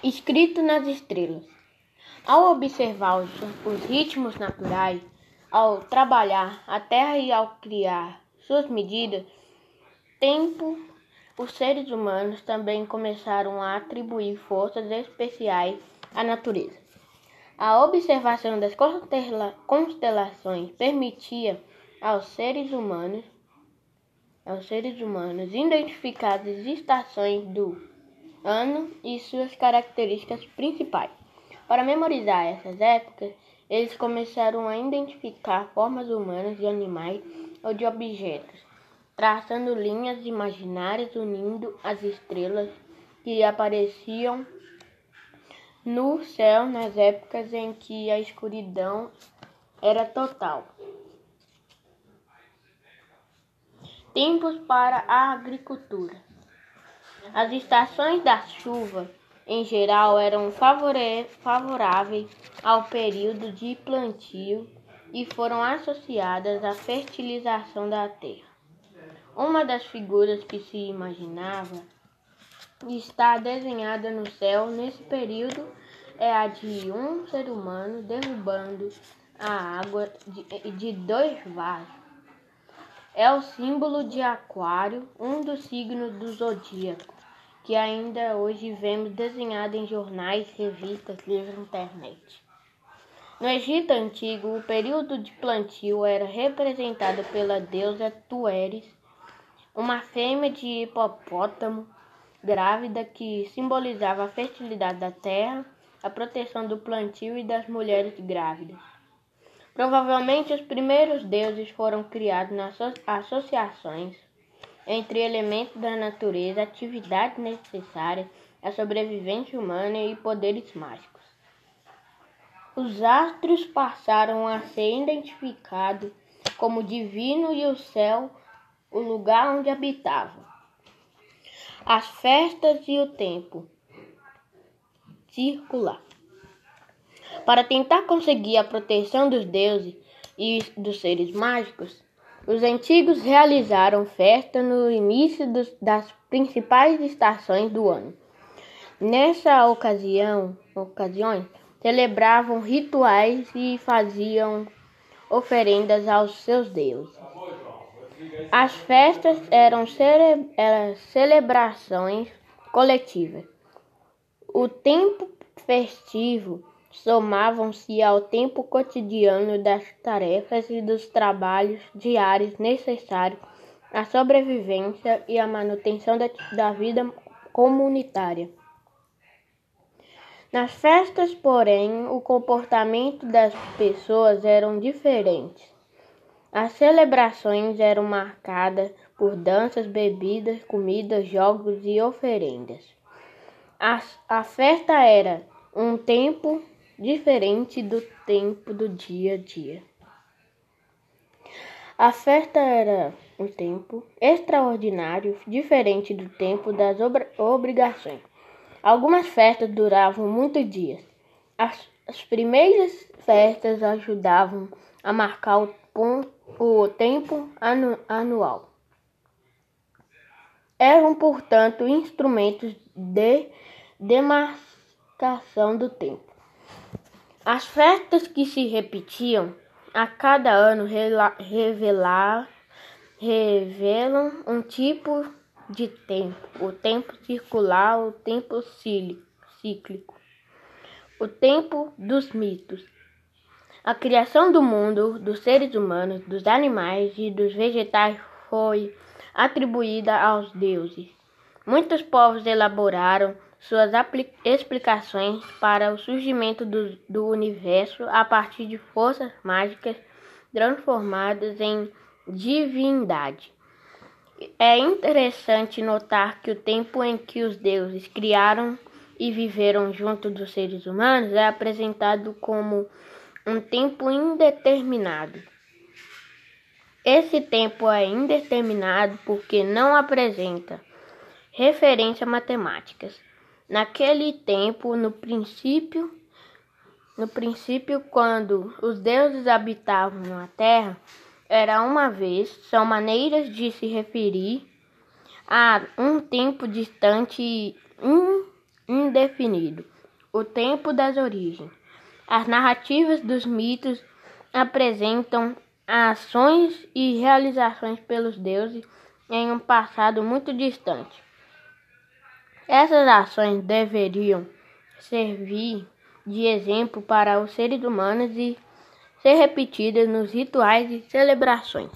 Escrito nas estrelas. Ao observar os, os ritmos naturais, ao trabalhar a terra e ao criar suas medidas, tempo, os seres humanos também começaram a atribuir forças especiais à natureza. A observação das constelações permitia aos seres humanos aos seres humanos identificar as estações do ano e suas características principais. Para memorizar essas épocas, eles começaram a identificar formas humanas de animais ou de objetos, traçando linhas imaginárias unindo as estrelas que apareciam no céu nas épocas em que a escuridão era total. Tempos para a agricultura. As estações da chuva, em geral, eram favoráveis ao período de plantio e foram associadas à fertilização da terra. Uma das figuras que se imaginava está desenhada no céu nesse período é a de um ser humano derrubando a água de, de dois vasos. É o símbolo de Aquário, um dos signos do zodíaco que ainda hoje vemos desenhado em jornais, revistas, livros e internet. No Egito Antigo, o período de plantio era representado pela deusa Tueres, uma fêmea de hipopótamo grávida que simbolizava a fertilidade da terra, a proteção do plantio e das mulheres grávidas. Provavelmente os primeiros deuses foram criados nas associações entre elementos da natureza, atividades necessárias à sobrevivência humana e poderes mágicos. Os astros passaram a ser identificados como divino e o céu o lugar onde habitavam. As festas e o tempo circular. Para tentar conseguir a proteção dos deuses e dos seres mágicos, os antigos realizaram festa no início dos, das principais estações do ano. Nessa ocasião, ocasiões, celebravam rituais e faziam oferendas aos seus deuses. As festas eram, eram celebrações coletivas. O tempo festivo somavam-se ao tempo cotidiano das tarefas e dos trabalhos diários necessários à sobrevivência e à manutenção da, da vida comunitária. Nas festas, porém, o comportamento das pessoas eram diferentes. As celebrações eram marcadas por danças, bebidas, comidas, jogos e oferendas. A, a festa era um tempo diferente do tempo do dia a dia. A festa era um tempo extraordinário, diferente do tempo das obrigações. Algumas festas duravam muitos dias. As, as primeiras festas ajudavam a marcar o, o tempo anu, anual. Eram, portanto, instrumentos de demarcação do tempo. As festas que se repetiam a cada ano revelar, revelam um tipo de tempo, o tempo circular, o tempo cíclico, o tempo dos mitos. A criação do mundo, dos seres humanos, dos animais e dos vegetais foi atribuída aos deuses. Muitos povos elaboraram suas explicações para o surgimento do, do universo a partir de forças mágicas transformadas em divindade. É interessante notar que o tempo em que os deuses criaram e viveram junto dos seres humanos é apresentado como um tempo indeterminado. Esse tempo é indeterminado porque não apresenta referências matemáticas. Naquele tempo, no princípio, no princípio, quando os deuses habitavam a terra, era uma vez, são maneiras de se referir a um tempo distante indefinido, o tempo das origens. As narrativas dos mitos apresentam ações e realizações pelos deuses em um passado muito distante. Essas ações deveriam servir de exemplo para os seres humanos e ser repetidas nos rituais e celebrações.